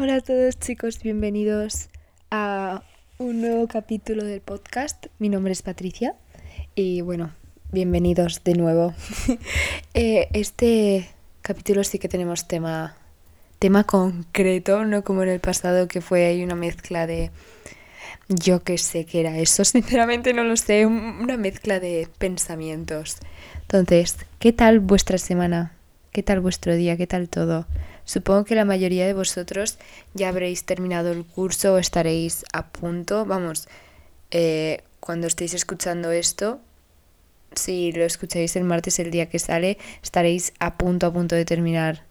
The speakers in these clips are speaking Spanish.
Hola a todos chicos, bienvenidos a un nuevo capítulo del podcast. Mi nombre es Patricia y bueno, bienvenidos de nuevo. Eh, este capítulo sí que tenemos tema, tema concreto, no como en el pasado que fue ahí una mezcla de... Yo que sé qué era eso, sinceramente no lo sé, una mezcla de pensamientos. Entonces, ¿qué tal vuestra semana? ¿Qué tal vuestro día? ¿Qué tal todo? Supongo que la mayoría de vosotros ya habréis terminado el curso o estaréis a punto. Vamos, eh, cuando estéis escuchando esto, si lo escucháis el martes, el día que sale, estaréis a punto, a punto de terminar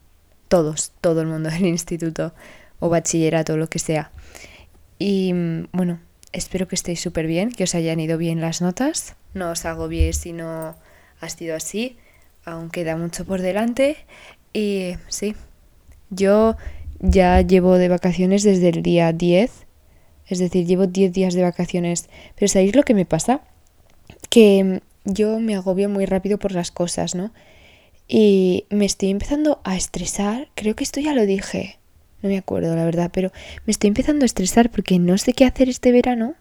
todos, todo el mundo del instituto o bachillerato lo que sea. Y bueno, espero que estéis súper bien, que os hayan ido bien las notas. No os bien si no ha sido así. Aún queda mucho por delante. Y sí, yo ya llevo de vacaciones desde el día 10, es decir, llevo 10 días de vacaciones. Pero ¿sabéis lo que me pasa? Que yo me agobio muy rápido por las cosas, ¿no? Y me estoy empezando a estresar, creo que esto ya lo dije, no me acuerdo la verdad, pero me estoy empezando a estresar porque no sé qué hacer este verano.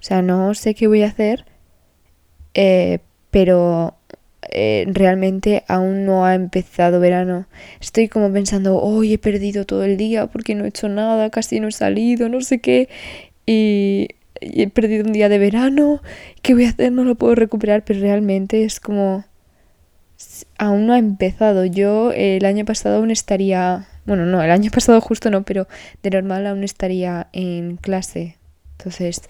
O sea, no sé qué voy a hacer, eh, pero eh, realmente aún no ha empezado verano. Estoy como pensando, hoy he perdido todo el día porque no he hecho nada, casi no he salido, no sé qué. Y, he perdido un día de verano. ¿Qué voy a hacer? No lo puedo recuperar, pero realmente es como... Aún no ha empezado. Yo el año pasado aún estaría... Bueno, no, el año pasado justo no, pero de normal aún estaría en clase. Entonces,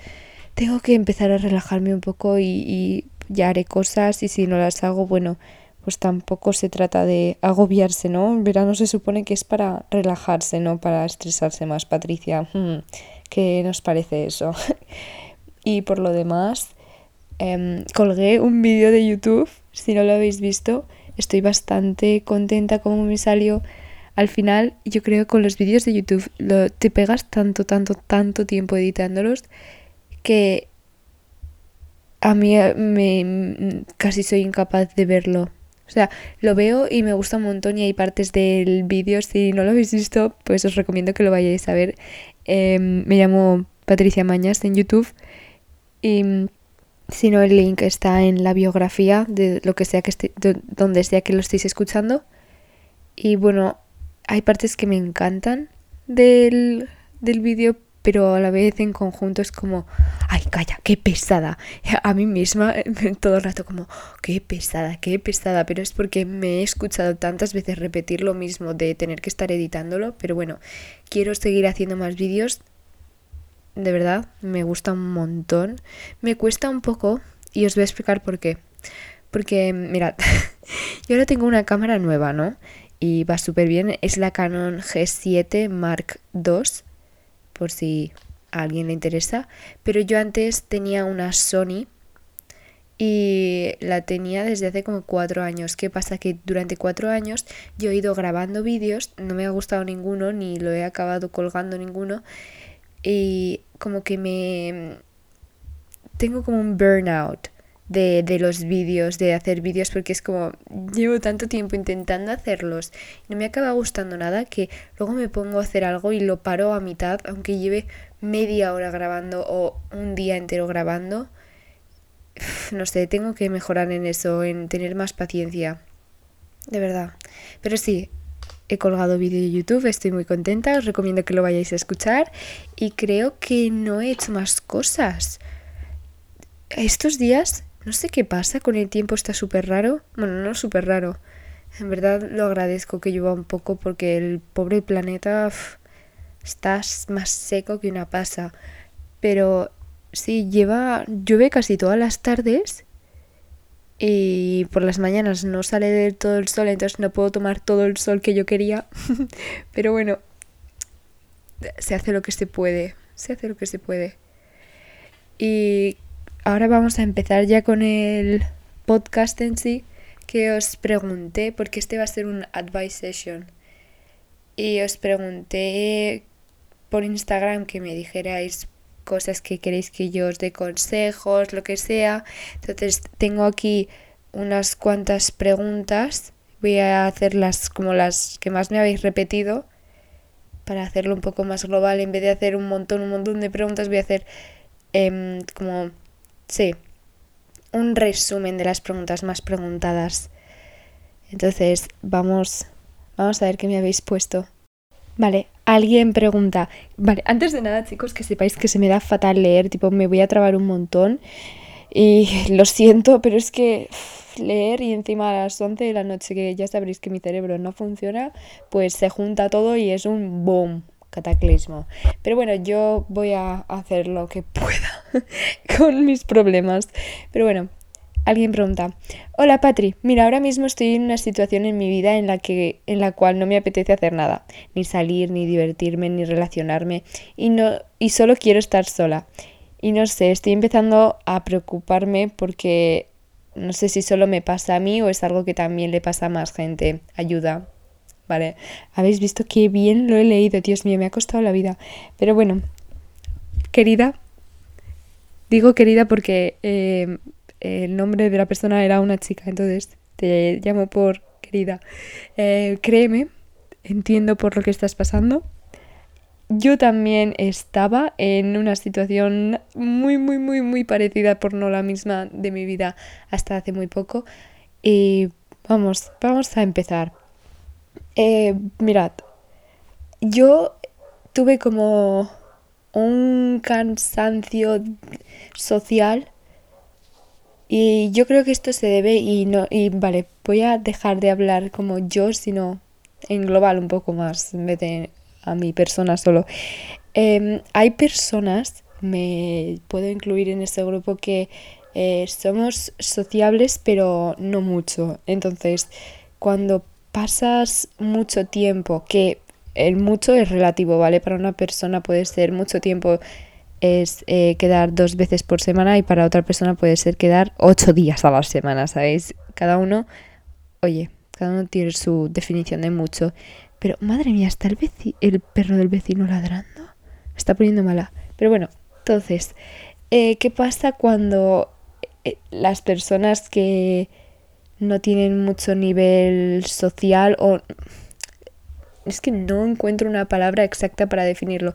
tengo que empezar a relajarme un poco y ya haré cosas y si no las hago, bueno, pues tampoco se trata de agobiarse, ¿no? El verano se supone que es para relajarse, no para estresarse más, Patricia. Hmm, ¿Qué nos parece eso? y por lo demás, em, colgué un vídeo de YouTube, si no lo habéis visto, estoy bastante contenta como me salió. Al final, yo creo que con los vídeos de YouTube lo, te pegas tanto, tanto, tanto tiempo editándolos que a mí eh, me casi soy incapaz de verlo. O sea, lo veo y me gusta un montón y hay partes del vídeo, si no lo habéis visto, pues os recomiendo que lo vayáis a ver. Em, me llamo Patricia Mañas en YouTube y si no el link está en la biografía de lo que sea que esté, donde sea que lo estéis escuchando. Y bueno, hay partes que me encantan del, del vídeo, pero a la vez en conjunto es como, ay, calla, qué pesada. A mí misma todo el rato como, qué pesada, qué pesada, pero es porque me he escuchado tantas veces repetir lo mismo de tener que estar editándolo, pero bueno, quiero seguir haciendo más vídeos. De verdad, me gusta un montón. Me cuesta un poco y os voy a explicar por qué. Porque, mirad, yo ahora tengo una cámara nueva, ¿no? Y va súper bien. Es la Canon G7 Mark II por si a alguien le interesa. Pero yo antes tenía una Sony y la tenía desde hace como cuatro años. ¿Qué pasa? Que durante cuatro años yo he ido grabando vídeos, no me ha gustado ninguno, ni lo he acabado colgando ninguno. Y como que me... Tengo como un burnout de, de los vídeos, de hacer vídeos, porque es como llevo tanto tiempo intentando hacerlos y no me acaba gustando nada que luego me pongo a hacer algo y lo paro a mitad, aunque lleve media hora grabando o un día entero grabando. No sé, tengo que mejorar en eso, en tener más paciencia. De verdad. Pero sí, he colgado vídeo de YouTube, estoy muy contenta, os recomiendo que lo vayáis a escuchar y creo que no he hecho más cosas. Estos días no sé qué pasa, con el tiempo está súper raro. Bueno, no súper raro. En verdad lo agradezco que llueva un poco porque el pobre planeta está más seco que una pasa. Pero sí, lleva, llueve casi todas las tardes y por las mañanas no sale del todo el sol, entonces no puedo tomar todo el sol que yo quería. Pero bueno, se hace lo que se puede, se hace lo que se puede. Y ahora vamos a empezar ya con el podcast en sí, que os pregunté, porque este va a ser un advice session. Y os pregunté por Instagram que me dijerais cosas que queréis que yo os dé consejos, lo que sea. Entonces tengo aquí unas cuantas preguntas. Voy a hacerlas como las que más me habéis repetido para hacerlo un poco más global, en vez de hacer un montón, un montón de preguntas, voy a hacer em, como, sí, un resumen de las preguntas más preguntadas. Entonces, vamos, vamos a ver qué me habéis puesto. Vale, alguien pregunta. Vale, antes de nada, chicos, que sepáis que se me da fatal leer, tipo, me voy a trabar un montón. Y lo siento, pero es que leer y encima a las 11 de la noche, que ya sabréis que mi cerebro no funciona, pues se junta todo y es un boom, cataclismo. Pero bueno, yo voy a hacer lo que pueda con mis problemas. Pero bueno, Alguien pregunta, hola Patri, mira, ahora mismo estoy en una situación en mi vida en la, que, en la cual no me apetece hacer nada, ni salir, ni divertirme, ni relacionarme, y, no, y solo quiero estar sola. Y no sé, estoy empezando a preocuparme porque no sé si solo me pasa a mí o es algo que también le pasa a más gente. Ayuda. Vale, habéis visto qué bien lo he leído, Dios mío, me ha costado la vida. Pero bueno, querida, digo querida porque eh, el nombre de la persona era una chica, entonces te llamo por querida. Eh, créeme, entiendo por lo que estás pasando. Yo también estaba en una situación muy, muy, muy, muy parecida, por no la misma de mi vida hasta hace muy poco. Y vamos, vamos a empezar. Eh, mirad, yo tuve como un cansancio social y yo creo que esto se debe y no y vale, voy a dejar de hablar como yo, sino en global un poco más, en vez de a mi persona solo. Em, hay personas, me puedo incluir en este grupo, que eh, somos sociables, pero no mucho. Entonces, cuando pasas mucho tiempo, que el mucho es relativo, ¿vale? Para una persona puede ser mucho tiempo es eh, quedar dos veces por semana y para otra persona puede ser quedar ocho días a la semana, ¿sabéis? Cada uno, oye, cada uno tiene su definición de mucho. Pero madre mía, está el, el perro del vecino ladrando. está poniendo mala. Pero bueno, entonces, eh, ¿qué pasa cuando eh, las personas que no tienen mucho nivel social o... Es que no encuentro una palabra exacta para definirlo.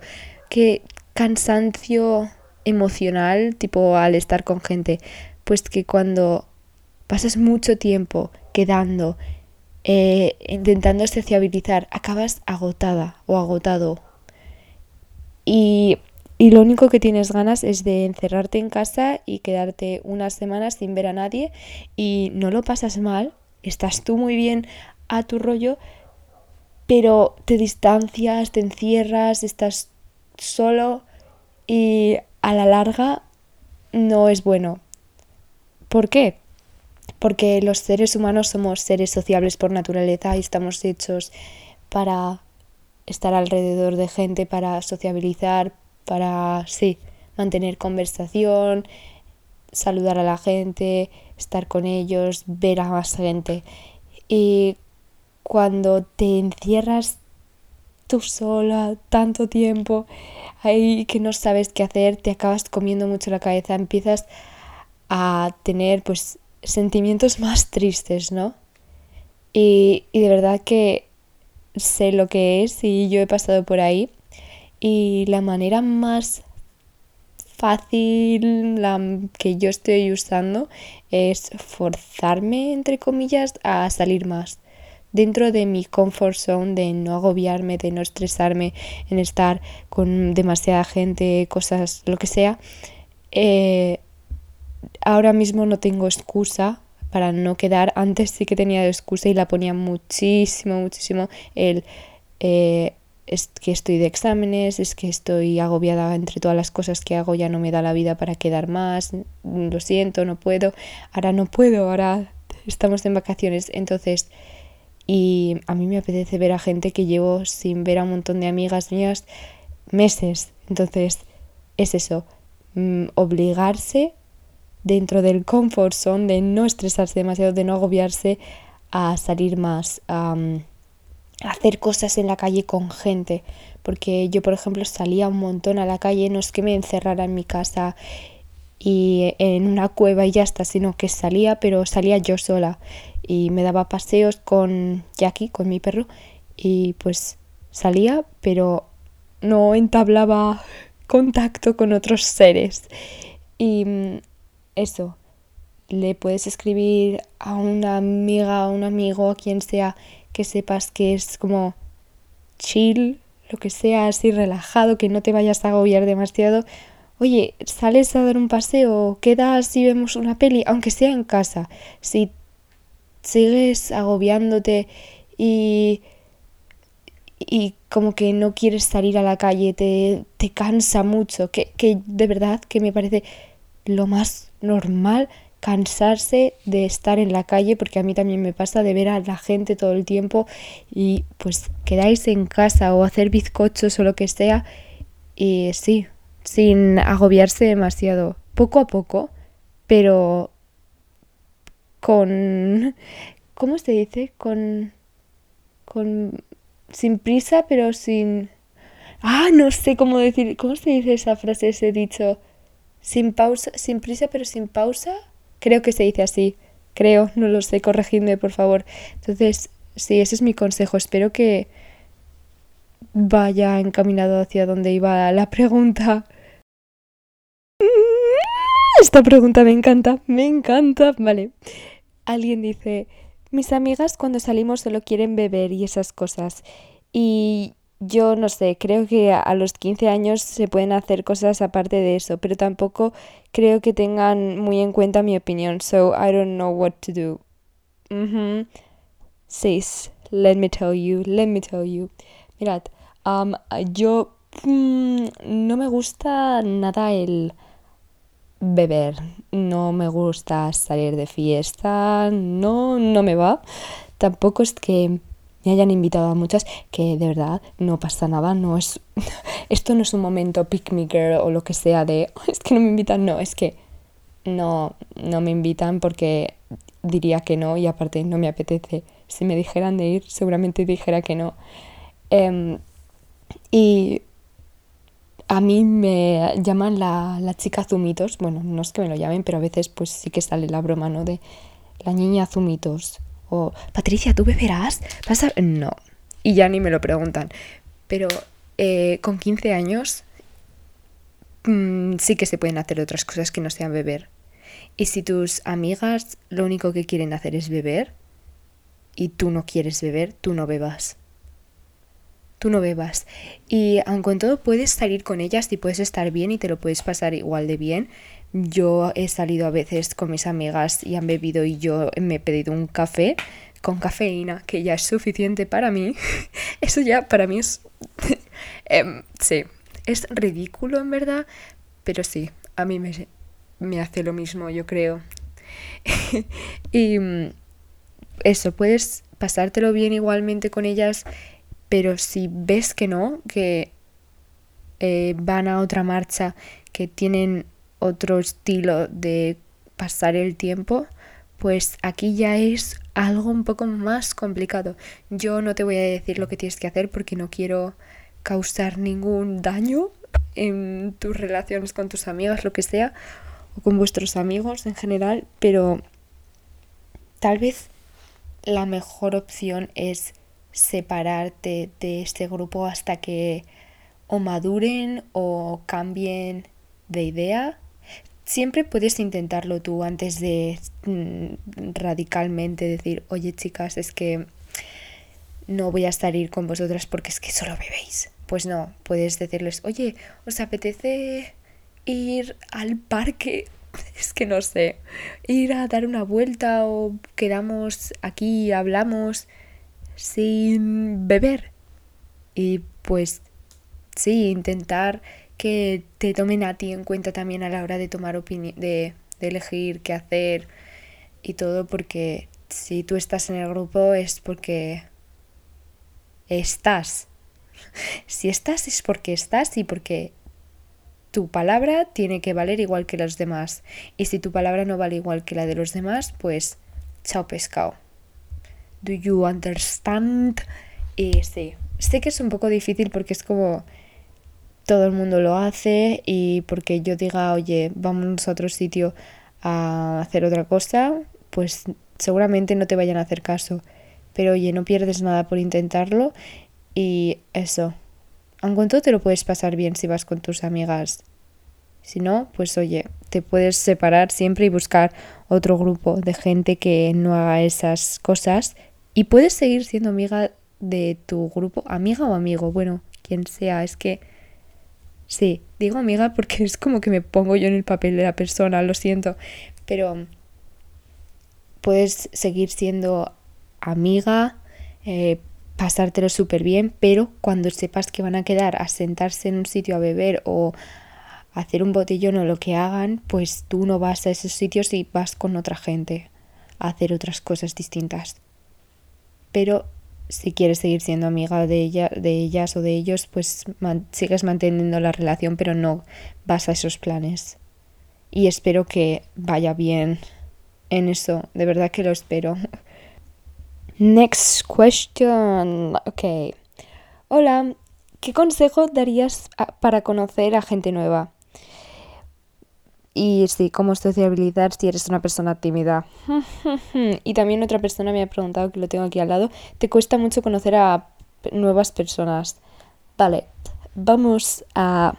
Que cansancio emocional, tipo al estar con gente, pues que cuando pasas mucho tiempo quedando, eh, intentando sociabilizar, acabas agotada o agotado. Y, y lo único que tienes ganas es de encerrarte en casa y quedarte unas semanas sin ver a nadie y no lo pasas mal, estás tú muy bien a tu rollo, pero te distancias, te encierras, estás solo y a la larga no es bueno. ¿Por qué? Porque los seres humanos somos seres sociables por naturaleza y estamos hechos para estar alrededor de gente, para sociabilizar, para, sí, mantener conversación, saludar a la gente, estar con ellos, ver a más gente. Y cuando te encierras tú sola tanto tiempo ahí que no sabes qué hacer, te acabas comiendo mucho la cabeza, empiezas a tener pues sentimientos más tristes, ¿no? Y, y de verdad que sé lo que es y yo he pasado por ahí y la manera más fácil la que yo estoy usando es forzarme entre comillas a salir más dentro de mi comfort zone, de no agobiarme, de no estresarme en estar con demasiada gente, cosas, lo que sea, eh, ahora mismo no tengo excusa para no quedar. Antes sí que tenía excusa y la ponía muchísimo, muchísimo el... Eh, es que estoy de exámenes, es que estoy agobiada entre todas las cosas que hago, ya no me da la vida para quedar más, lo siento, no puedo, ahora no puedo, ahora estamos en vacaciones, entonces y a mí me apetece ver a gente que llevo sin ver a un montón de amigas mías meses. Entonces, es eso, mm, obligarse dentro del comfort zone, de no estresarse demasiado, de no agobiarse a salir más, hacer cosas en la calle con gente. Porque yo, por ejemplo, salía un montón a la calle, no es que me encerrara en mi casa y en una cueva y ya está, sino que salía, pero salía yo sola y me daba paseos con Jackie, con mi perro, y pues salía, pero no entablaba contacto con otros seres. Y mm, eso, le puedes escribir a una amiga, a un amigo, a quien sea, que sepas que es como chill, lo que sea, así relajado, que no te vayas a agobiar demasiado. Oye, sales a dar un paseo, quedas y vemos una peli, aunque sea en casa. Si sigues agobiándote y, y como que no quieres salir a la calle, te, te cansa mucho, que, que de verdad que me parece lo más normal cansarse de estar en la calle, porque a mí también me pasa de ver a la gente todo el tiempo y pues quedáis en casa o hacer bizcochos o lo que sea y sí, sin agobiarse demasiado, poco a poco, pero con... ¿Cómo se dice? Con... con... sin prisa, pero sin... Ah, no sé cómo decir... ¿Cómo se dice esa frase, ese dicho? Sin pausa, sin prisa, pero sin pausa. Creo que se dice así. Creo, no lo sé, corregidme por favor. Entonces, sí, ese es mi consejo. Espero que vaya encaminado hacia donde iba la pregunta. Esta pregunta me encanta, me encanta. Vale. Alguien dice, mis amigas cuando salimos solo quieren beber y esas cosas. Y yo no sé, creo que a los 15 años se pueden hacer cosas aparte de eso, pero tampoco creo que tengan muy en cuenta mi opinión. So I don't know what to do. Mm Sis, let me tell you, let me tell you. Mirad, um, yo mm, no me gusta nada el beber, no me gusta salir de fiesta, no, no me va. Tampoco es que me hayan invitado a muchas, que de verdad no pasa nada, no es esto no es un momento pick girl o lo que sea de es que no me invitan, no, es que no no me invitan porque diría que no y aparte no me apetece. Si me dijeran de ir, seguramente dijera que no. Em, y a mí me llaman la, la chica Zumitos. Bueno, no es que me lo llamen, pero a veces pues sí que sale la broma, ¿no? De la niña Zumitos. Patricia, ¿tú beberás? ¿Vas No. Y ya ni me lo preguntan. Pero eh, con 15 años mm, sí que se pueden hacer otras cosas que no sean beber. Y si tus amigas lo único que quieren hacer es beber y tú no quieres beber, tú no bebas. Tú no bebas. Y aunque en todo puedes salir con ellas y puedes estar bien y te lo puedes pasar igual de bien, yo he salido a veces con mis amigas y han bebido y yo me he pedido un café con cafeína, que ya es suficiente para mí. Eso ya para mí es... Em, sí, es ridículo en verdad, pero sí, a mí me, me hace lo mismo, yo creo. y mm, eso, puedes pasártelo bien igualmente con ellas, pero si ves que no, que eh, van a otra marcha, que tienen otro estilo de pasar el tiempo, pues aquí ya es algo un poco más complicado. Yo no te voy a decir lo que tienes que hacer porque no quiero causar ningún daño en tus relaciones con tus amigas, lo que sea, o con vuestros amigos en general, pero tal vez la mejor opción es separarte de este grupo hasta que o maduren o cambien de idea siempre puedes intentarlo tú antes de mm, radicalmente decir, oye chicas, es que no voy a salir con vosotras porque es que solo bebéis. Pues no, puedes decirles, oye, ¿os apetece ir al parque? Es que no sé, ir a dar una vuelta o quedamos aquí, hablamos sin beber. Y pues sí, intentar que te tomen a ti en cuenta también a la hora de tomar opinión, de, de elegir qué hacer y todo, porque si tú estás en el grupo es porque estás. Si estás es porque estás y porque tu palabra tiene que valer igual que los demás. Y si tu palabra no vale igual que la de los demás, pues chao pescado. Do you understand? Y sí, sé que es un poco difícil porque es como todo el mundo lo hace y porque yo diga, oye, vamos a otro sitio a hacer otra cosa, pues seguramente no te vayan a hacer caso. Pero oye, no pierdes nada por intentarlo y eso. aun con todo te lo puedes pasar bien si vas con tus amigas. Si no, pues oye, te puedes separar siempre y buscar otro grupo de gente que no haga esas cosas y puedes seguir siendo amiga de tu grupo, amiga o amigo, bueno, quien sea, es que sí, digo amiga porque es como que me pongo yo en el papel de la persona, lo siento, pero puedes seguir siendo amiga, eh, pasártelo súper bien, pero cuando sepas que van a quedar a sentarse en un sitio a beber o hacer un botellón o lo que hagan, pues tú no vas a esos sitios y vas con otra gente a hacer otras cosas distintas. Pero si quieres seguir siendo amiga de, ella, de ellas o de ellos, pues sigues manteniendo la relación, pero no vas a esos planes. Y espero que vaya bien en eso, de verdad que lo espero. Next question. Ok. Hola, ¿qué consejo darías para conocer a gente nueva? Y sí, cómo sociabilizar si eres una persona tímida. y también otra persona me ha preguntado, que lo tengo aquí al lado, ¿te cuesta mucho conocer a nuevas personas? Vale, vamos a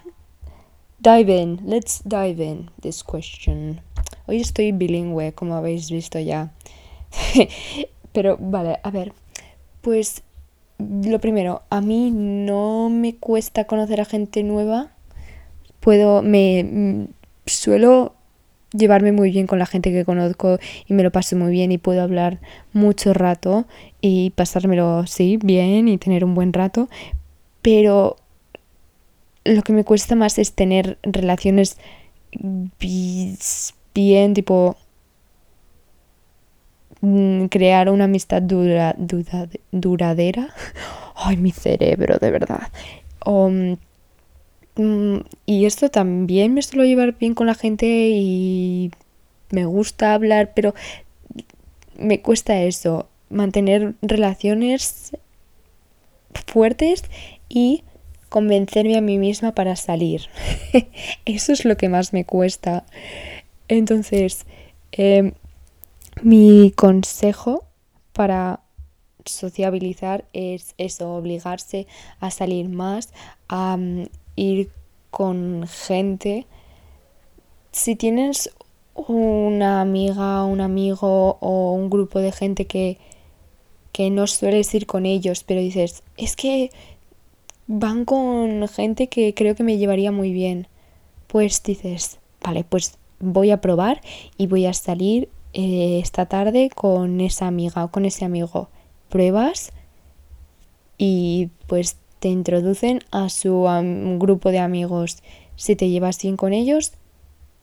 dive in. Let's dive in this question. Hoy estoy bilingüe, como habéis visto ya. Pero vale, a ver, pues lo primero, a mí no me cuesta conocer a gente nueva. Puedo, me mm, suelo llevarme muy bien con la gente que conozco y me lo paso muy bien y puedo hablar mucho rato y pasármelo, sí, bien y tener un buen rato, pero lo que me cuesta más es tener relaciones bien, tipo Mm, crear una amistad dura, duradera. Ay, mi cerebro, de verdad. Mm, y esto también me suelo llevar bien con la gente y me gusta hablar, pero me cuesta eso, mantener relaciones fuertes y convencerme a mí misma para salir. eso es lo que más me cuesta. Entonces, eh, mi consejo para sociabilizar es eso, obligarse a salir más, a mm, ir con gente. Si tienes una amiga, un amigo o un grupo de gente que, que no sueles ir con ellos, pero dices, es que van con gente que creo que me llevaría muy bien. Pues dices, vale, pues voy a probar y voy a salir eh, esta tarde con esa amiga o con ese amigo. Pruebas y pues te introducen a su grupo de amigos. Si te llevas bien con ellos,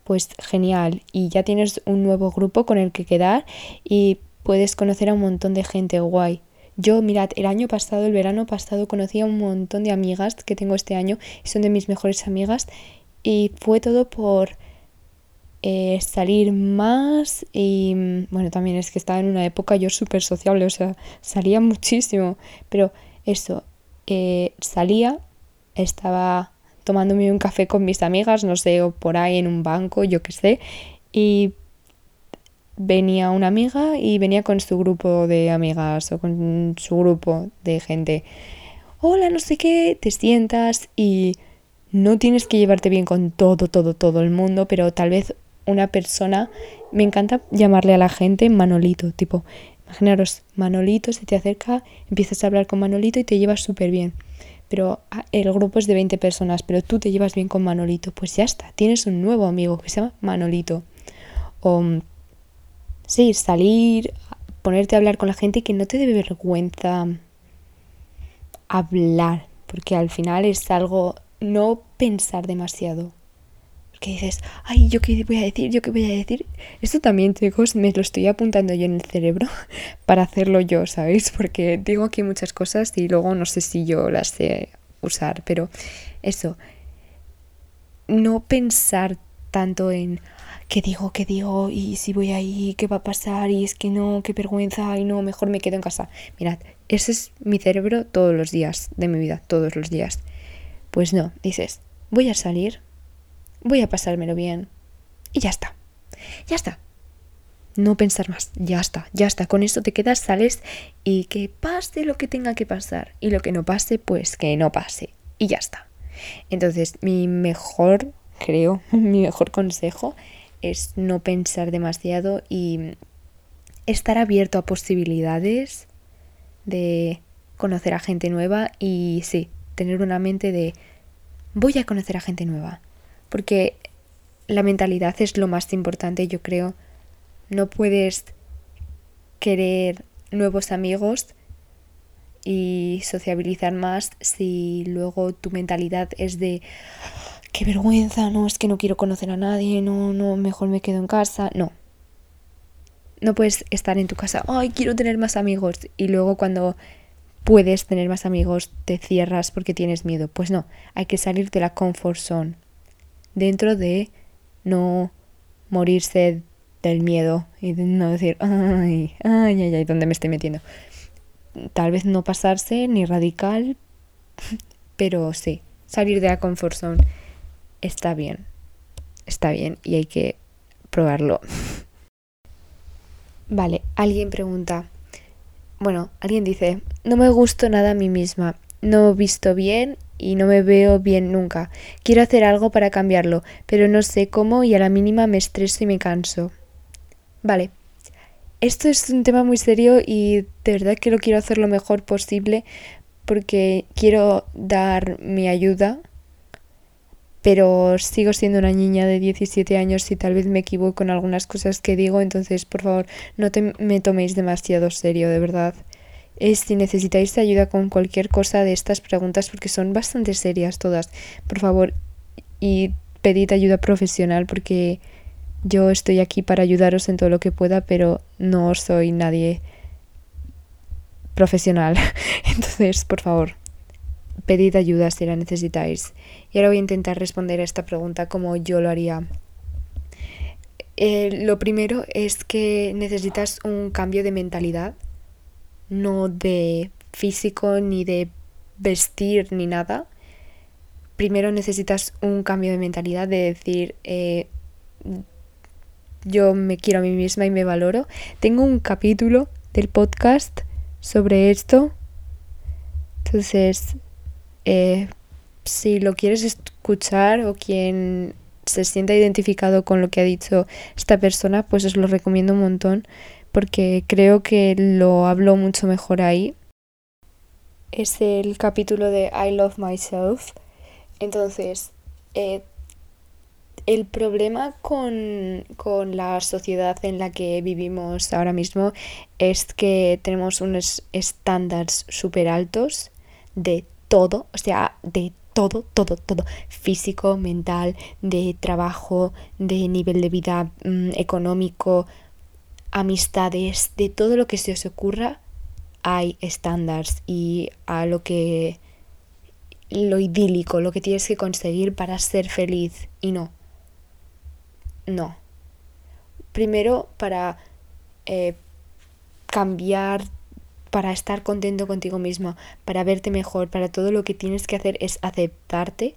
pues genial. Y ya tienes un nuevo grupo con el que quedar y puedes conocer a un montón de gente guay. Yo, mirad, el año pasado, el verano pasado, conocí a un montón de amigas que tengo este año son de mis mejores amigas. Y fue todo por eh, salir más y bueno, también es que estaba en una época yo súper sociable, o sea, salía muchísimo, pero eso, eh, salía, estaba tomándome un café con mis amigas, no sé, o por ahí en un banco, yo qué sé, y venía una amiga y venía con su grupo de amigas o con su grupo de gente. Hola, no sé qué, te sientas y no tienes que llevarte bien con todo, todo, todo el mundo, pero tal vez una persona, me encanta llamarle a la gente Manolito, tipo, imaginaros, Manolito se te acerca, empiezas a hablar con Manolito y te llevas súper bien. Pero ah, el grupo es de 20 personas, pero tú te llevas bien con Manolito, pues ya está, tienes un nuevo amigo que se llama Manolito. O sí, salir, ponerte a hablar con la gente que no te debe vergüenza hablar, porque al final es algo no pensar demasiado que dices, ay, ¿yo qué voy a decir? ¿Yo qué voy a decir? Esto también, chicos, me lo estoy apuntando yo en el cerebro para hacerlo yo, ¿sabéis? Porque digo aquí muchas cosas y luego no sé si yo las sé usar, pero eso, no pensar tanto en qué digo, qué digo, y si voy ahí, qué va a pasar, y es que no, qué vergüenza, y no, mejor me quedo en casa. Mirad, ese es mi cerebro todos los días de mi vida, todos los días. Pues no, dices, voy a salir, voy a pasármelo bien. Y ya está. Ya está. No pensar más. Ya está. Ya está. Con eso te quedas, sales y que pase lo que tenga que pasar. Y lo que no pase, pues que no pase. y ya está. Entonces, mi mejor, creo, mi mejor consejo es no pensar demasiado y estar abierto a posibilidades de conocer a gente nueva y sí, tener una mente de voy a conocer a gente nueva. Porque la mentalidad es lo más importante, yo creo. No puedes querer nuevos amigos y sociabilizar más si luego tu mentalidad es de qué vergüenza, no, es que no quiero conocer a nadie, no, no, mejor me quedo en casa. No. No puedes estar en tu casa, ay, quiero tener más amigos y luego cuando puedes tener más amigos te cierras porque tienes miedo. Pues no, hay que salir de la comfort zone. Dentro de no morirse del miedo y no decir, ay, ay, ay, ¿dónde me estoy metiendo? Tal vez no pasarse ni radical, pero sí, salir de la comfort zone está bien, está bien y hay que probarlo. Vale, alguien pregunta, bueno, alguien dice, no me gusto nada a mí misma, no visto bien y no me veo bien nunca. Quiero hacer algo para cambiarlo, pero no sé cómo y a la mínima me estreso y me canso. Vale, esto es un tema muy serio y de verdad que lo quiero hacer lo mejor posible porque quiero dar mi ayuda, pero sigo siendo una niña de 17 años y tal vez me equivoco en algunas cosas que digo, entonces por favor no me toméis demasiado serio, de verdad es si necesitáis ayuda con cualquier cosa de estas preguntas porque son bastante serias todas. Por favor, y pedid ayuda profesional porque yo estoy aquí para ayudaros en todo lo que pueda, pero no soy nadie profesional. Entonces, por favor, pedid ayuda si la necesitáis. Y ahora voy a intentar responder a esta pregunta como yo lo haría. Eh, lo primero es que necesitas un cambio de mentalidad no de físico ni de vestir ni nada. Primero necesitas un cambio de mentalidad de decir, eh, yo me quiero a mí misma y me valoro. Tengo un capítulo del podcast sobre esto. Entonces, eh, si lo quieres escuchar o quien se sienta identificado con lo que ha dicho esta persona, pues os lo recomiendo un montón porque creo que lo hablo mucho mejor ahí. Es el capítulo de I Love Myself. Entonces, eh, el problema con, con, la sociedad en la que vivimos ahora mismo es que tenemos unos estándares súper altos de todo, o sea, de todo, todo, todo, físico, mental, de trabajo, de nivel de vida mm, económico, amistades, de todo lo que se os ocurra, hay estándares y a lo que lo idílico, lo que tienes que conseguir para ser feliz y no. No. Primero para eh, cambiar, para estar contento contigo mismo, para verte mejor, para todo lo que tienes que hacer es aceptarte,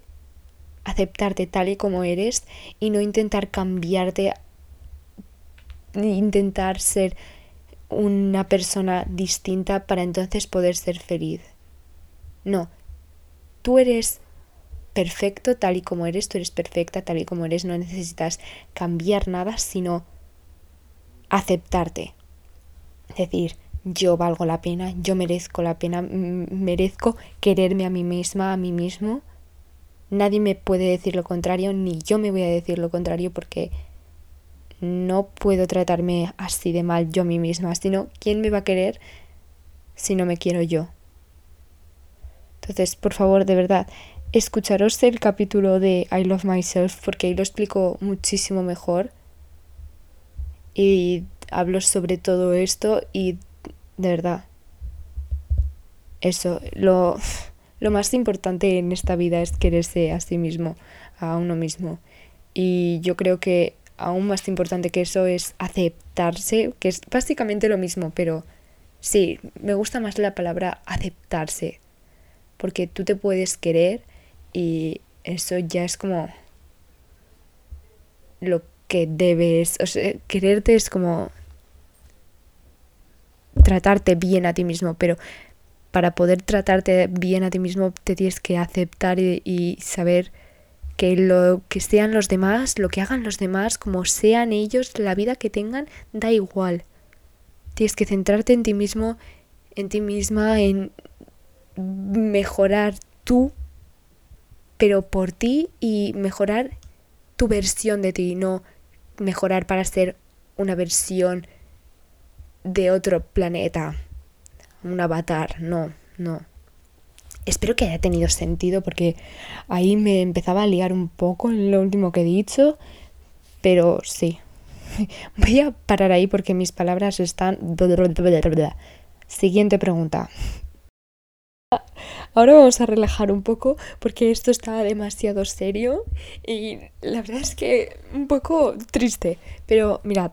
aceptarte tal y como eres y no intentar cambiarte intentar ser una persona distinta para entonces poder ser feliz. No, tú eres perfecto tal y como eres, tú eres perfecta tal y como eres, no necesitas cambiar nada, sino aceptarte. Decir, yo valgo la pena, yo merezco la pena, merezco quererme a mí misma, a mí mismo. Nadie me puede decir lo contrario, ni yo me voy a decir lo contrario porque no puedo tratarme así de mal yo a mí misma, sino ¿quién me va a querer si no me quiero yo? Entonces, por favor, de verdad, escucharos el capítulo de I Love Myself porque ahí lo explico muchísimo mejor y hablo sobre todo esto y de verdad, eso, lo, lo más importante en esta vida es quererse a sí mismo, a uno mismo. Y yo creo que aún más importante que eso es aceptarse, que es básicamente lo mismo, pero sí, me gusta más la palabra aceptarse, porque tú te puedes querer y eso ya es como lo que debes, o sea, quererte es como tratarte bien a ti mismo, pero para poder tratarte bien a ti mismo te tienes que aceptar y, saber que lo que sean los demás, lo que hagan los demás, como sean ellos, la vida que tengan, da igual. Tienes que centrarte en ti mismo, en ti misma, en mejorar tú, pero por ti y mejorar tu versión de ti, no mejorar para ser una versión de otro planeta, un avatar, no, no. Espero que haya tenido sentido porque ahí me empezaba a liar un poco en lo último que he dicho, pero sí. Voy a parar ahí porque mis palabras están... Siguiente pregunta. Ahora vamos a relajar un poco porque esto está demasiado serio y la verdad es que un poco triste. Pero mirad,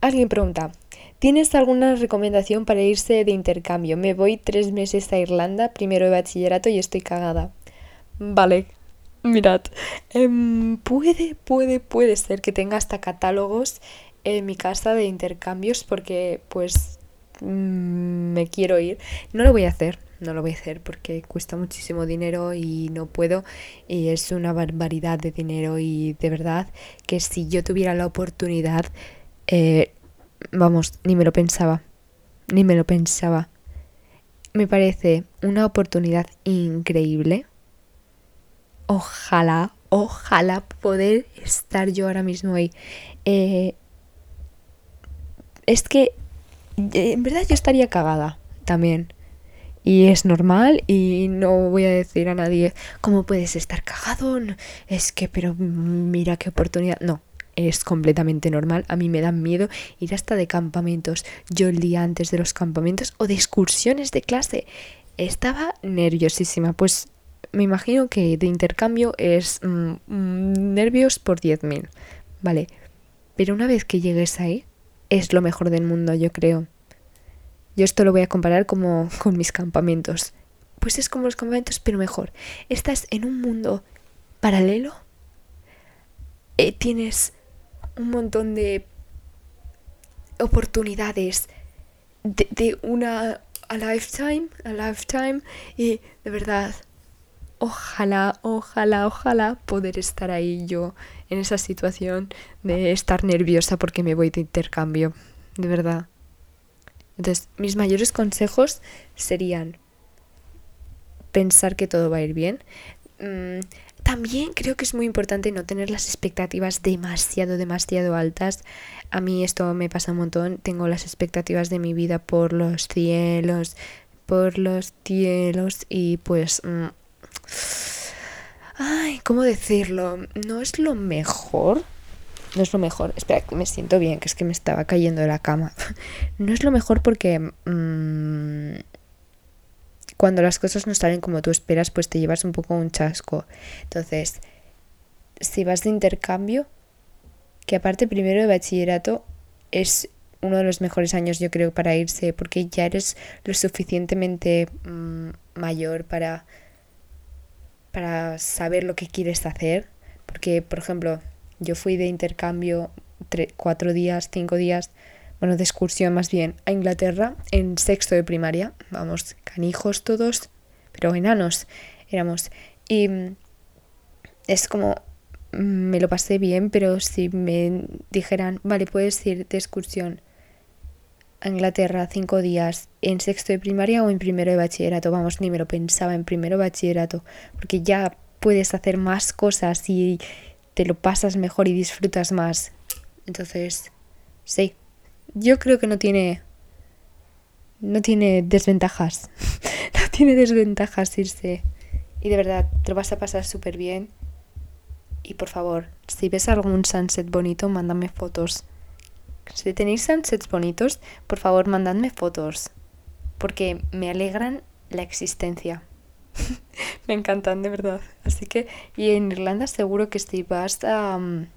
alguien pregunta, ¿tienes alguna recomendación para irse de intercambio? Me voy tres meses a Irlanda, primero de bachillerato y estoy cagada. Vale, mirad, em, puede, puede, puede ser que tenga hasta catálogos en mi casa de intercambios porque pues mm, me quiero ir. No lo voy a hacer, no lo voy a hacer porque cuesta muchísimo dinero y no puedo y es una barbaridad de dinero y de verdad que si yo tuviera la oportunidad, eh, vamos, ni me lo pensaba, ni me lo pensaba. Me parece una oportunidad increíble. Ojalá, ojalá poder estar yo ahora mismo ahí. Eh, es que eh, en verdad yo estaría cagada también y es normal y no voy a decir a nadie cómo puedes estar cagado, es que pero mira qué oportunidad, no, es completamente normal. A mí me da miedo ir hasta de campamentos. Yo el día antes de los campamentos o de excursiones de clase estaba nerviosísima. Pues me imagino que de intercambio es mm, nervios por 10.000. Vale. Pero una vez que llegues ahí, es lo mejor del mundo, yo creo. Yo esto lo voy a comparar como con mis campamentos. Pues es como los campamentos, pero mejor. Estás en un mundo paralelo. Eh, tienes un montón de oportunidades de, de, una a lifetime, a lifetime y de verdad ojalá, ojalá, ojalá poder estar ahí yo en esa situación de estar nerviosa porque me voy de intercambio, de verdad. Entonces, mis mayores consejos serían pensar que todo va a ir bien. Mm, también creo que es muy importante no tener las expectativas demasiado, demasiado altas. A mí esto me pasa un montón. Tengo las expectativas de mi vida por los cielos, por los cielos y pues... Mm, ay, ¿cómo decirlo? No es lo mejor no es lo mejor. Espera, que me siento bien, que es que me estaba cayendo de la cama. no es lo mejor porque mmm, cuando las cosas no salen como tú esperas, pues te llevas un poco un chasco. Entonces, si vas de intercambio, que aparte primero de bachillerato es uno de los mejores años yo creo para irse porque ya eres lo suficientemente mmm, mayor para para saber lo que quieres hacer porque por ejemplo yo fui de intercambio cuatro días, cinco días, bueno, de excursión más bien, a Inglaterra en sexto de primaria. Vamos, canijos todos, pero enanos éramos. Y mm, es como, mm, me lo pasé bien, pero si me dijeran, vale, puedes ir de excursión a Inglaterra cinco días en sexto de primaria o en primero de bachillerato, vamos, ni me lo pensaba en primero de bachillerato, porque ya puedes hacer más cosas y te lo pasas mejor y disfrutas más. Entonces, sí, yo creo que no tiene... No tiene desventajas. no tiene desventajas irse. Y de verdad, te lo vas a pasar súper bien. Y por favor, si ves algún sunset bonito, mándame fotos. Si tenéis sunsets bonitos, por favor, mandadme fotos. Porque me alegran la existencia. me encantan, de verdad. Así que, y en Irlanda seguro que si vas a, mm,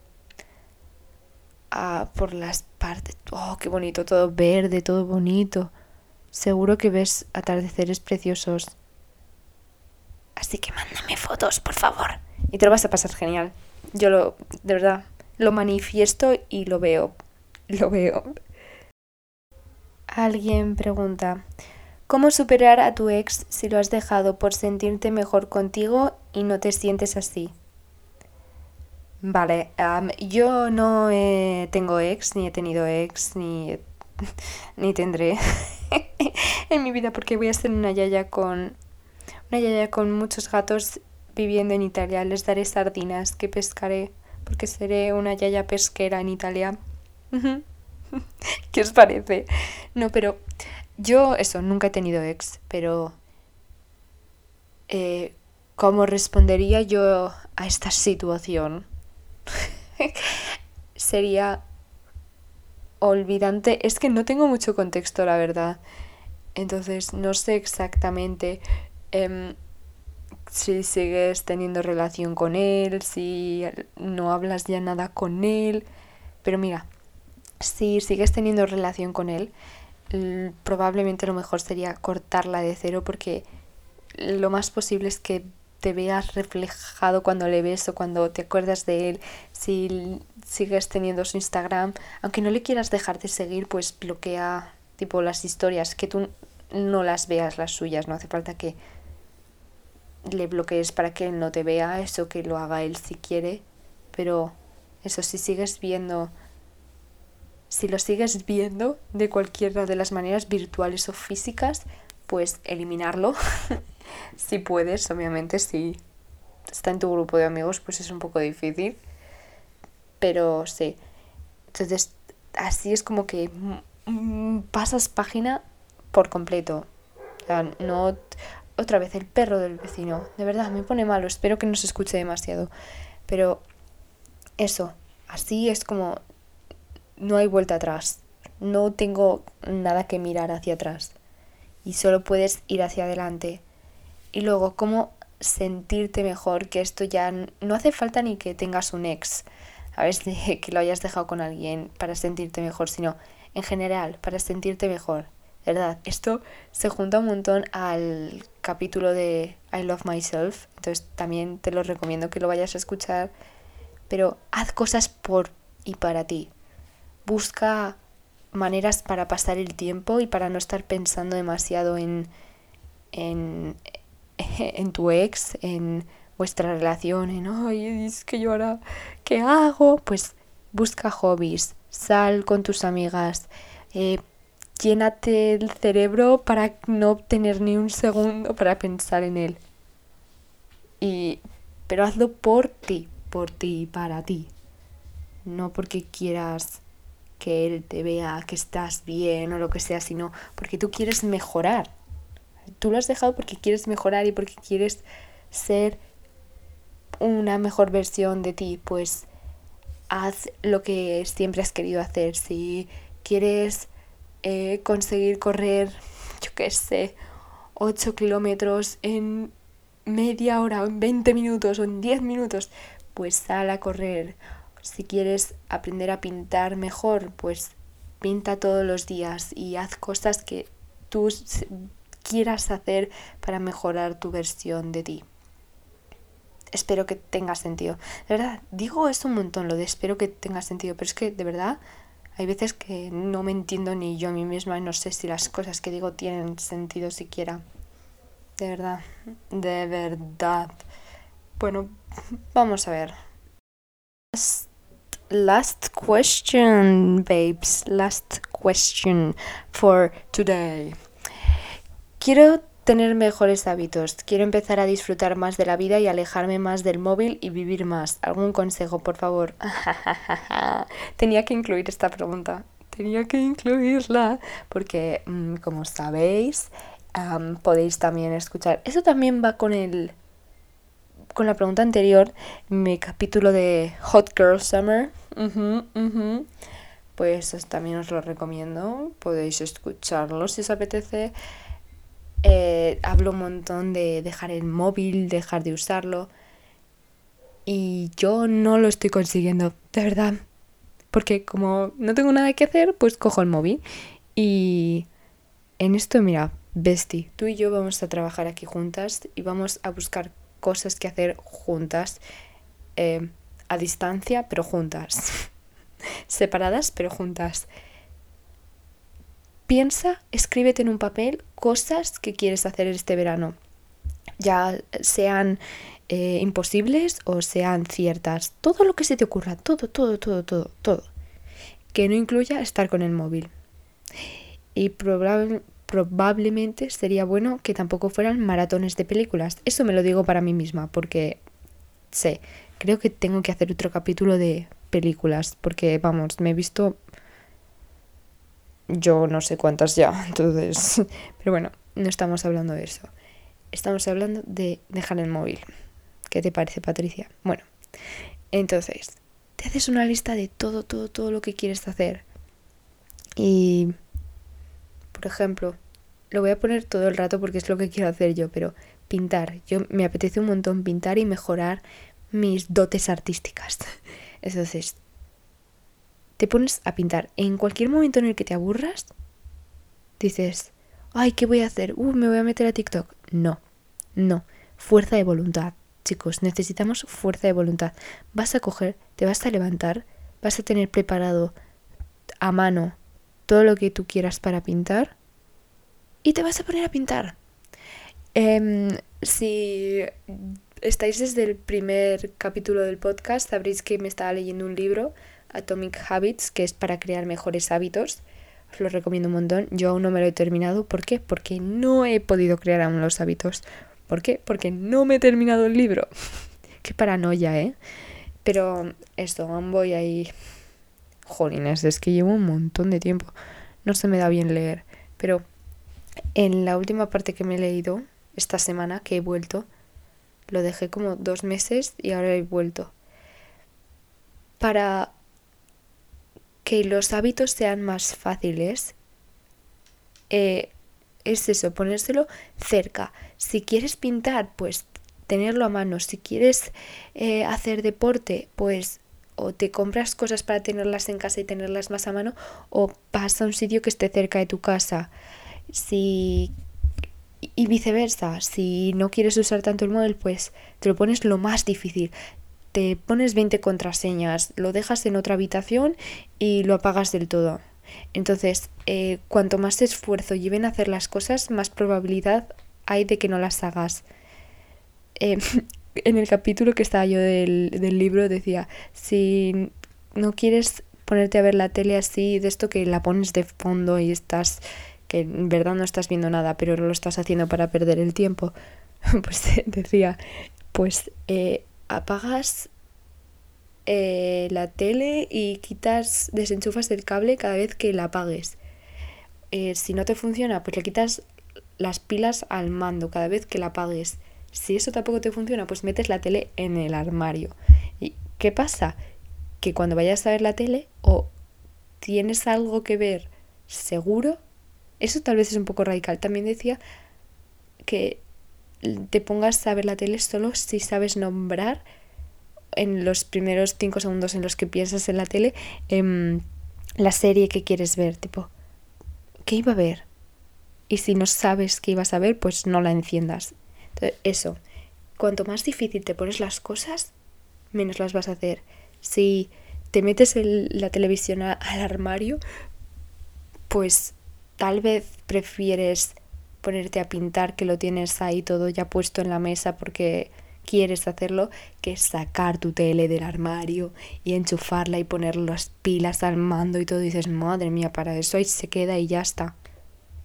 a por las partes, oh, qué bonito, todo verde, todo bonito. Seguro que ves atardeceres preciosos. Así que mándame fotos, por favor. Y te lo vas a pasar genial. Yo lo, de verdad, lo manifiesto y lo veo. Lo veo. Alguien pregunta, ¿Cómo superar a tu ex si lo has dejado por sentirte mejor contigo y no te sientes así? Vale, yo no tengo ex, ni he tenido ex, ni, ni tendré en mi vida porque voy a ser una yaya con una yaya con muchos gatos viviendo en Italia. Les daré sardinas que pescaré porque seré una yaya pesquera en Italia. ¿Qué os parece? No, pero yo eso, nunca he tenido ex, pero eh, ¿cómo respondería yo a esta situación? Sería olvidante. Es que no tengo mucho contexto, la verdad. Entonces no sé exactamente em, si sigues teniendo relación con él, si no hablas ya nada con él. Pero mira, si sigues teniendo relación con él, probablemente lo mejor sería cortarla de cero porque lo más posible es que te veas reflejado cuando le ves o cuando te acuerdas de él, si sigues teniendo su Instagram, aunque no le quieras dejar de seguir, pues bloquea tipo las historias, que tú no las veas las suyas, no hace falta que le bloquees para que él no te vea, eso que lo haga él si quiere, pero eso si sigues viendo si lo sigues viendo de cualquiera de las maneras virtuales o físicas, pues eliminarlo. si puedes, obviamente, si está en tu grupo de amigos, pues es un poco difícil. Pero sí. Entonces, así es como que pasas página por completo. O sea, no. Otra vez, el perro del vecino. De verdad, me pone malo. Espero que no se escuche demasiado. Pero eso, así es como no hay vuelta atrás. No tengo nada que mirar hacia atrás. Y solo puedes ir hacia adelante. Y luego, ¿cómo sentirte mejor? Que esto ya no hace falta ni que tengas un ex. A ver, que lo hayas dejado con alguien para sentirte mejor, sino en general, para sentirte mejor. ¿Verdad? Esto se junta un montón al capítulo de I Love Myself. Entonces también te lo recomiendo que lo vayas a escuchar. Pero haz cosas por y para ti busca maneras para pasar el tiempo y para no estar pensando demasiado en, en, en tu ex, en vuestra relación, en, ay, es que yo ahora, ¿qué hago? Pues busca hobbies, sal con tus amigas, eh, llénate el cerebro para no tener ni un segundo para pensar en él. Y, pero hazlo por ti, por ti y para ti. No porque quieras que él te vea que estás bien o lo que sea, sino porque tú quieres mejorar. Tú lo has dejado porque quieres mejorar y porque quieres ser una mejor versión de ti, pues haz lo que siempre has querido hacer. Si quieres eh, conseguir correr, yo qué sé, 8 kilómetros en media hora o en 20 minutos o en 10 minutos, pues sal a correr si quieres aprender a pintar mejor, pues pinta todos los días y haz cosas que tú quieras hacer para mejorar tu versión de ti. Espero que tenga sentido. De verdad, digo esto un montón, lo de espero que tenga sentido, pero es que de verdad hay veces que no me entiendo ni yo a mí misma y no sé si las cosas que digo tienen sentido siquiera. De verdad, de verdad. Bueno, vamos a ver last question, babes. Last question for today. Quiero tener mejores hábitos. Quiero empezar a disfrutar más de la vida y alejarme más del móvil y vivir más. ¿Algún consejo, por favor? Tenía que incluir esta pregunta. Tenía que incluirla porque, mm, como sabéis, podéis también escuchar. Eso también va con el con la pregunta anterior, mi capítulo de Hot Girl Summer, pues también os lo recomiendo, podéis escucharlo si os apetece. Eh, hablo un montón de dejar el móvil, dejar de usarlo. Y yo no lo estoy consiguiendo, de verdad. Porque como no tengo nada que hacer, pues cojo el móvil. Y en esto, mira, Bestie, tú y yo vamos a trabajar aquí juntas y vamos a buscar cosas que hacer juntas, eh, a distancia, pero juntas, separadas, pero juntas. Piensa, escríbete en un papel cosas que quieres hacer este verano. Ya sean eh, imposibles o sean ciertas. Todo lo que se te ocurra, todo, todo, todo, todo, todo. Que no incluya estar con el móvil. Y probablemente sería bueno que tampoco fueran maratones de películas. Eso me lo digo para mí misma, porque sé, creo que tengo que hacer otro capítulo de películas, porque vamos, me he visto yo no sé cuántas ya, entonces, pero bueno, no estamos hablando de eso. Estamos hablando de dejar el móvil. ¿Qué te parece, Patricia? Bueno, entonces, te haces una lista de todo, todo, todo lo que quieres hacer. Y, por ejemplo, lo voy a poner todo el rato porque es lo que quiero hacer yo, pero pintar. Yo me apetece un montón pintar y mejorar mis dotes artísticas. Entonces, te pones a pintar. En cualquier momento en el que te aburras, dices, ay, ¿qué voy a hacer? Uh, me voy a meter a TikTok. No, no. Fuerza de voluntad. Chicos, necesitamos fuerza de voluntad. Vas a coger, te vas a levantar, vas a tener preparado a mano todo lo que tú quieras para pintar y te vas a poner a pintar. Em, si estáis desde el primer capítulo del podcast, sabréis que me estaba leyendo un libro, Atomic Habits, que es para crear mejores hábitos. Os lo recomiendo un montón. Yo aún no me lo he terminado. ¿Por qué? Porque no he podido crear aún los hábitos. ¿Por qué? Porque no me he terminado el libro. qué paranoia, ¿eh? Pero esto, voy ahí. Jolines, es que llevo un montón de tiempo. No se me da bien leer. Pero en la última parte que me he leído, esta semana que he vuelto, lo dejé como dos meses y ahora he vuelto. Para que los hábitos sean más fáciles, eh, es eso, ponérselo cerca. Si quieres pintar, pues tenerlo a mano. Si quieres eh, hacer deporte, pues o te compras cosas para tenerlas en casa y tenerlas más a mano, o vas a un sitio que esté cerca de tu casa. Si y viceversa, si no quieres usar tanto el móvil, pues te lo pones lo más difícil. Te pones 20 contraseñas, lo dejas en otra habitación y lo apagas del todo. Entonces, eh, cuanto más esfuerzo lleven a hacer las cosas, más probabilidad hay de que no las hagas. Eh, en el capítulo que estaba yo del, del libro decía, si no quieres ponerte a ver la tele así, de esto que la pones de fondo y estás que en verdad no estás viendo nada, pero lo estás haciendo para perder el tiempo, pues decía, pues eh, apagas eh, la tele y quitas, desenchufas el cable cada vez que la apagues. Eh, si no te funciona, pues le quitas las pilas al mando cada vez que la apagues. Si eso tampoco te funciona, pues metes la tele en el armario. ¿Y qué pasa? Que cuando vayas a ver la tele o tienes algo que ver seguro, eso tal vez es un poco radical. También decía que te pongas a ver la tele solo si sabes nombrar en los primeros cinco segundos en los que piensas en la tele em, la serie que quieres ver, tipo, ¿qué iba a ver? Y si no sabes qué ibas a ver, pues no la enciendas. Eso, cuanto más difícil te pones las cosas, menos las vas a hacer. Si te metes la televisión al armario, pues Tal vez prefieres ponerte a pintar que lo tienes ahí todo ya puesto en la mesa porque quieres hacerlo que sacar tu tele del armario y enchufarla y poner las pilas al mando y todo. Y dices, madre mía, para eso ahí se queda y ya está.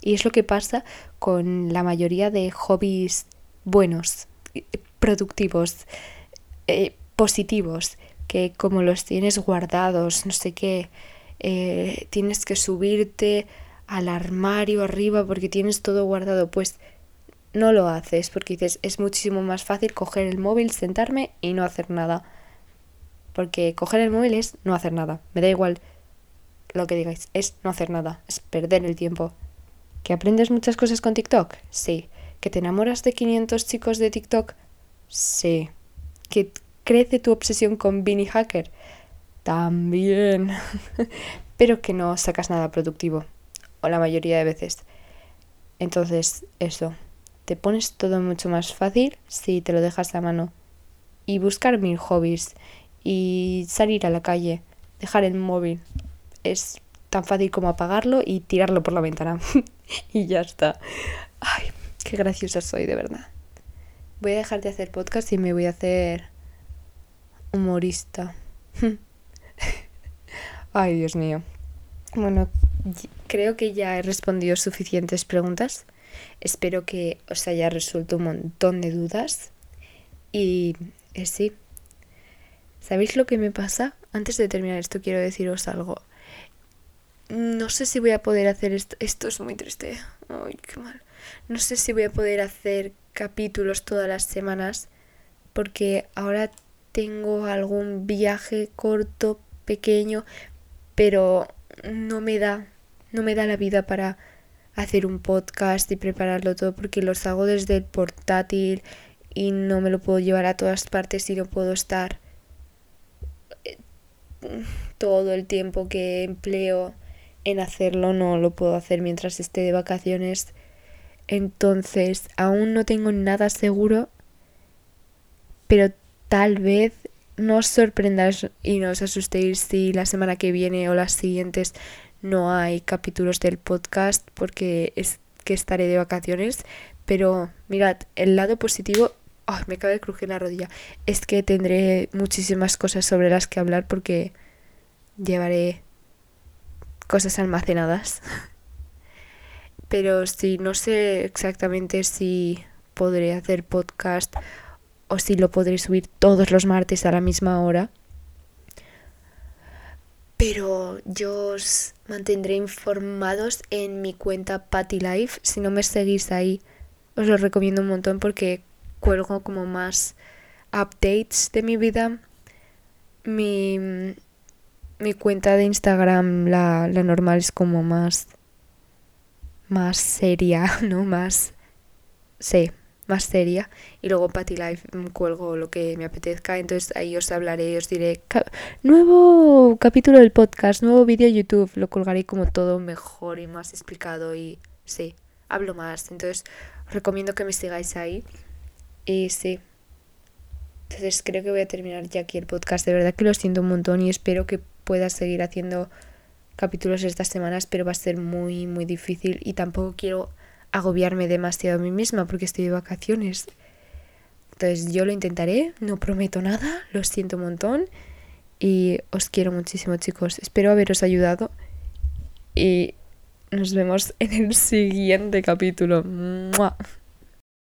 Y es lo que pasa con la mayoría de hobbies buenos, productivos, eh, positivos, que como los tienes guardados, no sé qué, eh, tienes que subirte al armario arriba porque tienes todo guardado, pues no lo haces porque dices, es muchísimo más fácil coger el móvil, sentarme y no hacer nada. Porque coger el móvil es no hacer nada. Me da igual lo que digáis, es no hacer nada, es perder el tiempo. ¿Que aprendes muchas cosas con TikTok? Sí. ¿Que te enamoras de 500 chicos de TikTok? Sí. ¿Que crece tu obsesión con Beanie Hacker? También. Pero que no sacas nada productivo o la mayoría de veces. Entonces, eso, te pones todo mucho más fácil si te lo dejas a mano. Y buscar mil hobbies y salir a la calle, dejar el móvil. Es tan fácil como apagarlo y tirarlo por la ventana. y ya está. Ay, qué graciosa soy, de verdad. Voy a dejar de hacer podcast y me voy a hacer humorista. Ay, Dios mío. Bueno, creo que ya he respondido suficientes preguntas. Espero que os haya resuelto un montón de dudas. Y eh, sí. ¿Sabéis lo que me pasa? Antes de terminar esto quiero deciros algo. No sé si voy a poder hacer esto. Esto es muy triste. Ay, qué mal. No sé si voy a poder hacer capítulos todas las semanas porque ahora tengo algún viaje corto, pequeño, pero no me da, no me da la vida para hacer un podcast y prepararlo todo porque los hago desde el portátil y no me lo puedo llevar a todas partes y no puedo estar eh, todo el tiempo que empleo en hacerlo, no lo puedo hacer mientras esté de vacaciones. Entonces, aún no tengo nada seguro, pero tal vez no os sorprendáis y no os asustéis si la semana que viene o las siguientes no hay capítulos del podcast porque es que estaré de vacaciones. Pero mirad, el lado positivo, me acaba de crujir la rodilla, es que tendré muchísimas cosas sobre las que hablar porque llevaré cosas almacenadas. Pero sí, no sé exactamente si podré hacer podcast o si lo podré subir todos los martes a la misma hora. Pero yo os mantendré informados en mi cuenta Patty Life. Si no me seguís ahí, os lo recomiendo un montón porque cuelgo como más updates de mi vida. Mi, mi cuenta de Instagram, la, la normal, es como más, más seria, ¿no? Más... Sí, más seria y luego Patty Life mm, cuelgo lo que me apetezca. Entonces ahí os hablaré os diré nuevo capítulo del podcast nuevo vídeo YouTube lo colgaré como todo mejor y más explicado y sí hablo más. Entonces os recomiendo que me sigáis ahí. Y sí. Entonces creo que voy a terminar ya aquí el podcast. De verdad que lo siento un montón y espero que pueda seguir haciendo capítulos estas semanas pero va a ser muy muy difícil y tampoco quiero agobiarme demasiado a mí misma porque estoy de vacaciones. Entonces yo lo intentaré, no prometo nada, lo siento un montón y os quiero muchísimo chicos. Espero haberos ayudado y nos vemos en el siguiente capítulo.